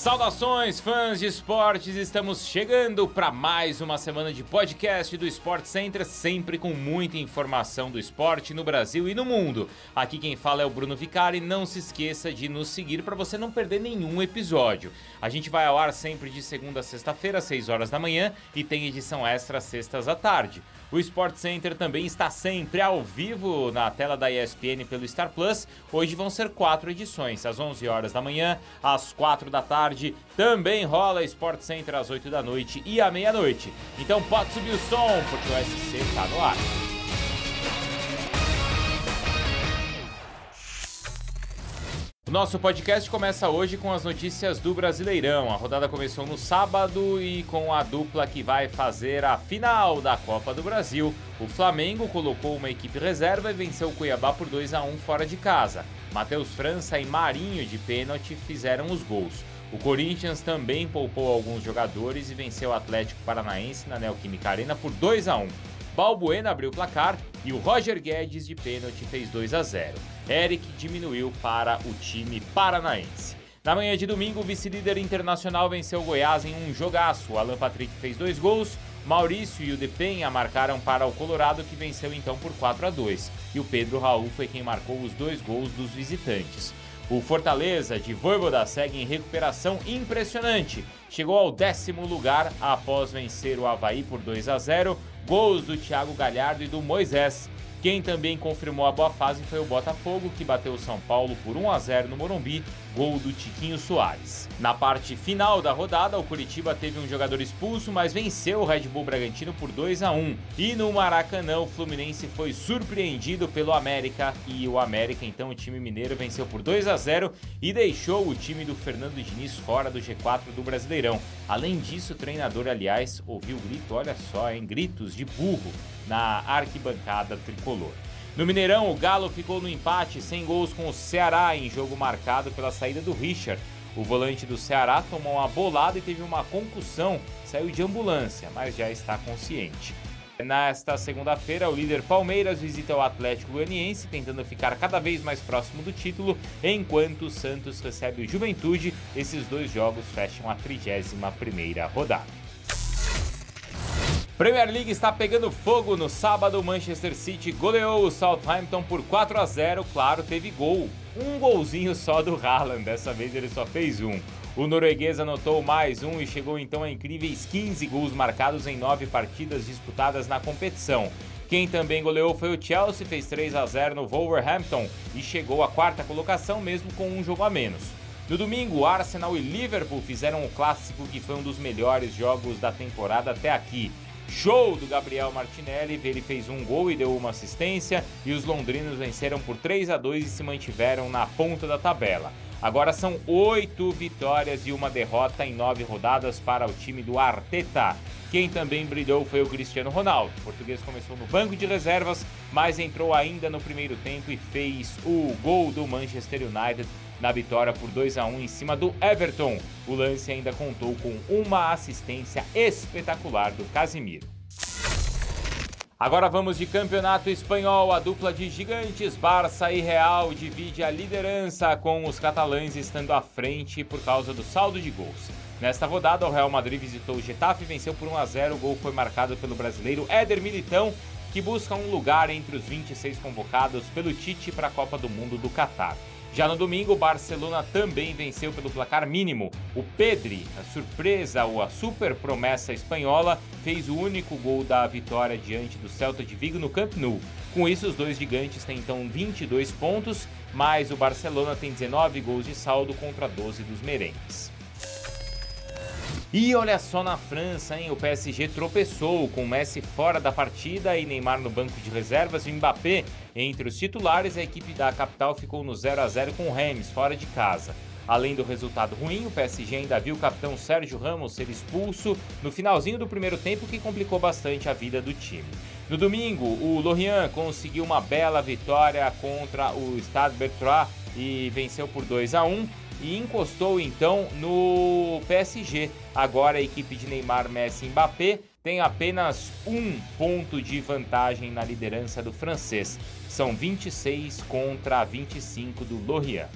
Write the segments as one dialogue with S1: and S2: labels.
S1: Saudações, fãs de esportes! Estamos chegando para mais uma semana de podcast do Sport Center, sempre com muita informação do esporte no Brasil e no mundo. Aqui quem fala é o Bruno Vicari. Não se esqueça de nos seguir para você não perder nenhum episódio. A gente vai ao ar sempre de segunda a sexta-feira, às 6 horas da manhã, e tem edição extra sextas à tarde. O Sport Center também está sempre ao vivo na tela da ESPN pelo Star Plus. Hoje vão ser quatro edições, às 11 horas da manhã, às 4 da tarde. Também rola Sport Center às 8 da noite e à meia-noite. Então pode subir o som, porque o SC está no ar. Nosso podcast começa hoje com as notícias do Brasileirão. A rodada começou no sábado e com a dupla que vai fazer a final da Copa do Brasil. O Flamengo colocou uma equipe reserva e venceu o Cuiabá por 2 a 1 fora de casa. Matheus França e Marinho de pênalti fizeram os gols. O Corinthians também poupou alguns jogadores e venceu o Atlético Paranaense na Neoquímica Arena por 2 a 1. Balbuena abriu o placar e o Roger Guedes de pênalti fez 2 a 0. Eric diminuiu para o time paranaense. Na manhã de domingo, o vice-líder internacional venceu o Goiás em um jogaço. Alan Patrick fez dois gols, Maurício e o Depenha marcaram para o Colorado, que venceu então por 4 a 2. E o Pedro Raul foi quem marcou os dois gols dos visitantes. O Fortaleza de Voivoda segue em recuperação impressionante. Chegou ao décimo lugar após vencer o Havaí por 2 a 0, gols do Thiago Galhardo e do Moisés. Quem também confirmou a boa fase foi o Botafogo, que bateu o São Paulo por 1 a 0 no Morumbi, gol do Tiquinho Soares. Na parte final da rodada, o Curitiba teve um jogador expulso, mas venceu o Red Bull Bragantino por 2 a 1. E no Maracanã, o Fluminense foi surpreendido pelo América e o América, então o time mineiro venceu por 2 a 0 e deixou o time do Fernando Diniz fora do G4 do Brasileirão. Além disso, o treinador, aliás, ouviu grito, olha só, em gritos de burro na arquibancada tricolor. No Mineirão, o Galo ficou no empate sem gols com o Ceará em jogo marcado pela saída do Richard. O volante do Ceará tomou uma bolada e teve uma concussão, saiu de ambulância, mas já está consciente. Nesta segunda-feira, o líder Palmeiras visita o Atlético Goianiense, tentando ficar cada vez mais próximo do título, enquanto o Santos recebe o Juventude. Esses dois jogos fecham a 31ª rodada. Premier League está pegando fogo no sábado. Manchester City goleou o Southampton por 4 a 0. Claro, teve gol. Um golzinho só do Haaland. Dessa vez ele só fez um. O norueguês anotou mais um e chegou então a incríveis 15 gols marcados em nove partidas disputadas na competição. Quem também goleou foi o Chelsea, fez 3 a 0 no Wolverhampton e chegou à quarta colocação mesmo com um jogo a menos. No domingo, Arsenal e Liverpool fizeram o clássico que foi um dos melhores jogos da temporada até aqui. Show do Gabriel Martinelli, ele fez um gol e deu uma assistência e os londrinos venceram por 3 a 2 e se mantiveram na ponta da tabela. Agora são oito vitórias e uma derrota em nove rodadas para o time do Arteta. Quem também brilhou foi o Cristiano Ronaldo. O português começou no banco de reservas, mas entrou ainda no primeiro tempo e fez o gol do Manchester United na vitória por 2 a 1 em cima do Everton. O lance ainda contou com uma assistência espetacular do Casimiro. Agora vamos de campeonato espanhol. A dupla de gigantes Barça e Real divide a liderança com os catalães estando à frente por causa do saldo de gols. Nesta rodada, o Real Madrid visitou o Getafe e venceu por 1 a 0. O gol foi marcado pelo brasileiro Éder Militão, que busca um lugar entre os 26 convocados pelo Tite para a Copa do Mundo do Catar. Já no domingo, o Barcelona também venceu pelo placar mínimo. O Pedri, a surpresa ou a super promessa espanhola, fez o único gol da vitória diante do Celta de Vigo no Camp Nou. Com isso, os dois gigantes têm então 22 pontos, mas o Barcelona tem 19 gols de saldo contra 12 dos merengues. E olha só na França, hein? O PSG tropeçou com Messi fora da partida e Neymar no banco de reservas e Mbappé entre os titulares. A equipe da capital ficou no 0 a 0 com o Reims fora de casa. Além do resultado ruim, o PSG ainda viu o capitão Sérgio Ramos ser expulso no finalzinho do primeiro tempo, que complicou bastante a vida do time. No domingo, o Lorient conseguiu uma bela vitória contra o Stade Bertrand e venceu por 2 a 1 e encostou então no PSG. Agora a equipe de Neymar, Messi e Mbappé tem apenas um ponto de vantagem na liderança do francês. São 26 contra 25 do Lorient.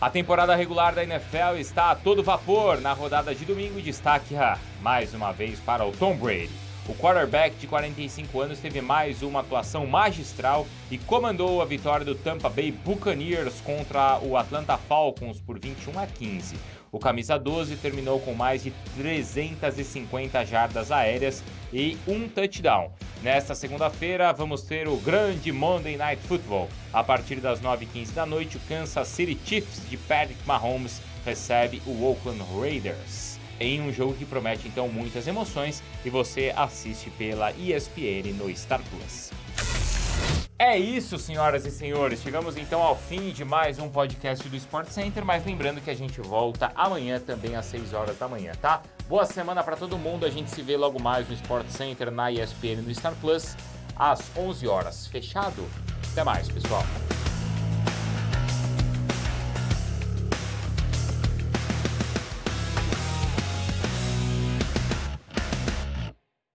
S1: A temporada regular da NFL está a todo vapor. Na rodada de domingo, destaque mais uma vez para o Tom Brady. O quarterback de 45 anos teve mais uma atuação magistral e comandou a vitória do Tampa Bay Buccaneers contra o Atlanta Falcons por 21 a 15. O camisa 12 terminou com mais de 350 jardas aéreas e um touchdown. Nesta segunda-feira, vamos ter o grande Monday Night Football. A partir das 9h15 da noite, o Kansas City Chiefs de Patrick Mahomes recebe o Oakland Raiders em um jogo que promete então muitas emoções e você assiste pela ESPN no Star Plus. É isso, senhoras e senhores. Chegamos então ao fim de mais um podcast do Sport Center, mas lembrando que a gente volta amanhã também às 6 horas da manhã, tá? Boa semana para todo mundo. A gente se vê logo mais no Sport Center na ESPN no Star Plus às 11 horas. Fechado? Até mais, pessoal.